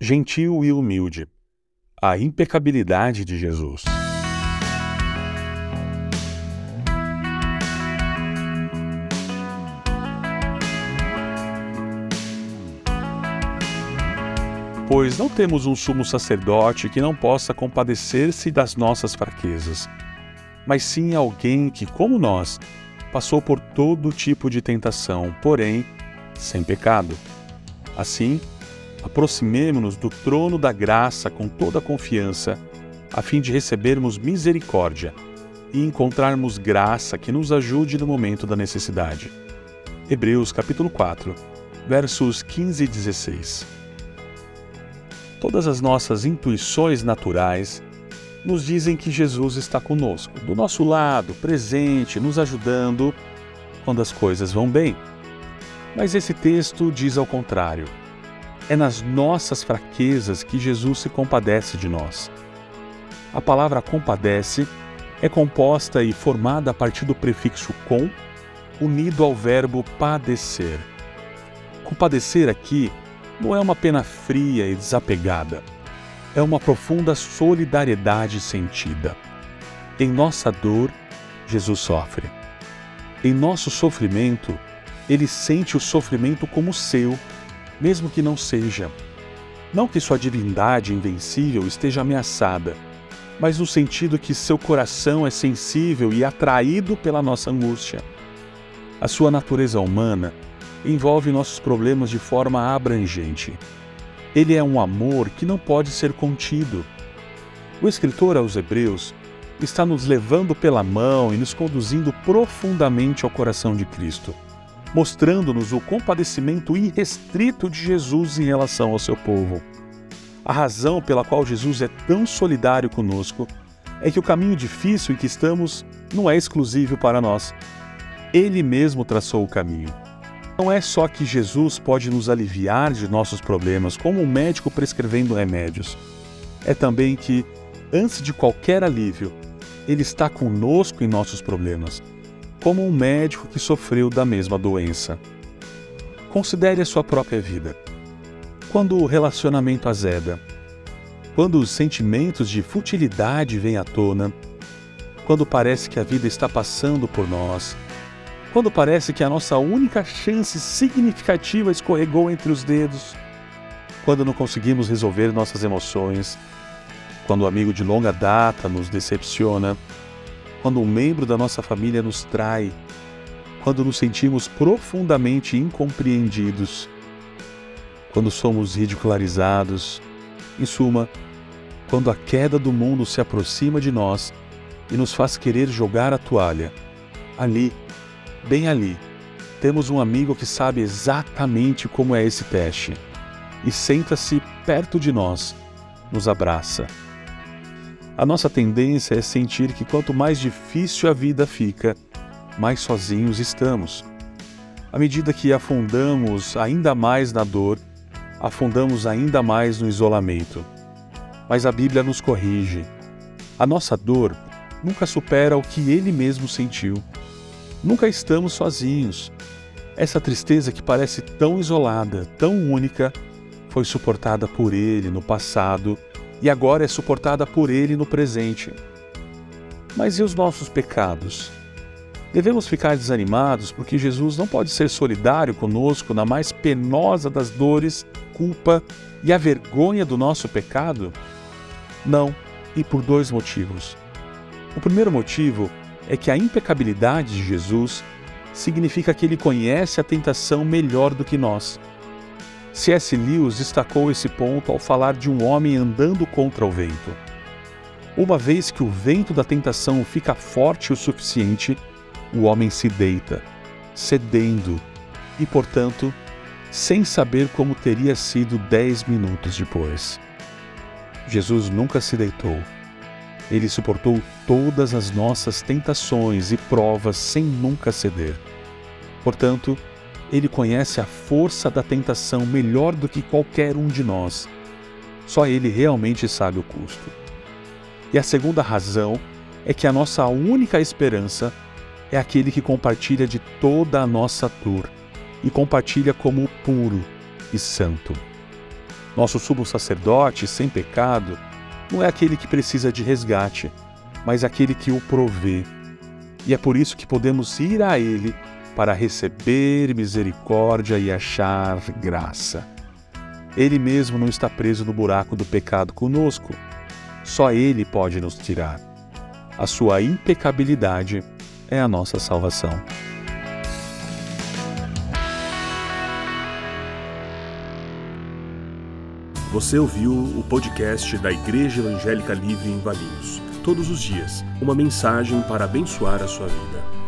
gentil e humilde. A impecabilidade de Jesus. Pois não temos um sumo sacerdote que não possa compadecer-se das nossas fraquezas, mas sim alguém que, como nós, passou por todo tipo de tentação, porém sem pecado. Assim, aproximemo-nos do trono da graça com toda a confiança, a fim de recebermos misericórdia e encontrarmos graça que nos ajude no momento da necessidade. Hebreus capítulo 4, versos 15 e 16. Todas as nossas intuições naturais nos dizem que Jesus está conosco, do nosso lado, presente, nos ajudando quando as coisas vão bem. Mas esse texto diz ao contrário. É nas nossas fraquezas que Jesus se compadece de nós. A palavra compadece é composta e formada a partir do prefixo com, unido ao verbo padecer. Compadecer aqui não é uma pena fria e desapegada. É uma profunda solidariedade sentida. Em nossa dor, Jesus sofre. Em nosso sofrimento, ele sente o sofrimento como seu mesmo que não seja. Não que sua divindade invencível esteja ameaçada, mas no sentido que seu coração é sensível e atraído pela nossa angústia. A sua natureza humana envolve nossos problemas de forma abrangente. Ele é um amor que não pode ser contido. O escritor aos Hebreus está nos levando pela mão e nos conduzindo profundamente ao coração de Cristo mostrando-nos o compadecimento irrestrito de Jesus em relação ao seu povo. A razão pela qual Jesus é tão solidário conosco é que o caminho difícil em que estamos não é exclusivo para nós. Ele mesmo traçou o caminho. Não é só que Jesus pode nos aliviar de nossos problemas, como um médico prescrevendo remédios. É também que, antes de qualquer alívio, Ele está conosco em nossos problemas como um médico que sofreu da mesma doença. Considere a sua própria vida. Quando o relacionamento azeda, quando os sentimentos de futilidade vêm à tona, quando parece que a vida está passando por nós, quando parece que a nossa única chance significativa escorregou entre os dedos, quando não conseguimos resolver nossas emoções, quando o amigo de longa data nos decepciona, quando um membro da nossa família nos trai, quando nos sentimos profundamente incompreendidos, quando somos ridicularizados, em suma, quando a queda do mundo se aproxima de nós e nos faz querer jogar a toalha. Ali, bem ali, temos um amigo que sabe exatamente como é esse teste e senta-se perto de nós, nos abraça a nossa tendência é sentir que quanto mais difícil a vida fica, mais sozinhos estamos. À medida que afundamos ainda mais na dor, afundamos ainda mais no isolamento. Mas a Bíblia nos corrige. A nossa dor nunca supera o que ele mesmo sentiu. Nunca estamos sozinhos. Essa tristeza que parece tão isolada, tão única, foi suportada por ele no passado e agora é suportada por Ele no presente. Mas e os nossos pecados? Devemos ficar desanimados porque Jesus não pode ser solidário conosco na mais penosa das dores, culpa e a vergonha do nosso pecado? Não, e por dois motivos. O primeiro motivo é que a impecabilidade de Jesus significa que ele conhece a tentação melhor do que nós. C.S. Lewis destacou esse ponto ao falar de um homem andando contra o vento. Uma vez que o vento da tentação fica forte o suficiente, o homem se deita, cedendo e, portanto, sem saber como teria sido dez minutos depois. Jesus nunca se deitou. Ele suportou todas as nossas tentações e provas sem nunca ceder. Portanto, ele conhece a força da tentação melhor do que qualquer um de nós. Só ele realmente sabe o custo. E a segunda razão é que a nossa única esperança é aquele que compartilha de toda a nossa dor e compartilha como puro e santo. Nosso sumo sacerdote sem pecado não é aquele que precisa de resgate, mas aquele que o provê. E é por isso que podemos ir a ele para receber misericórdia e achar graça. Ele mesmo não está preso no buraco do pecado conosco. Só ele pode nos tirar. A sua impecabilidade é a nossa salvação. Você ouviu o podcast da Igreja Evangélica Livre em Valinhos. Todos os dias, uma mensagem para abençoar a sua vida.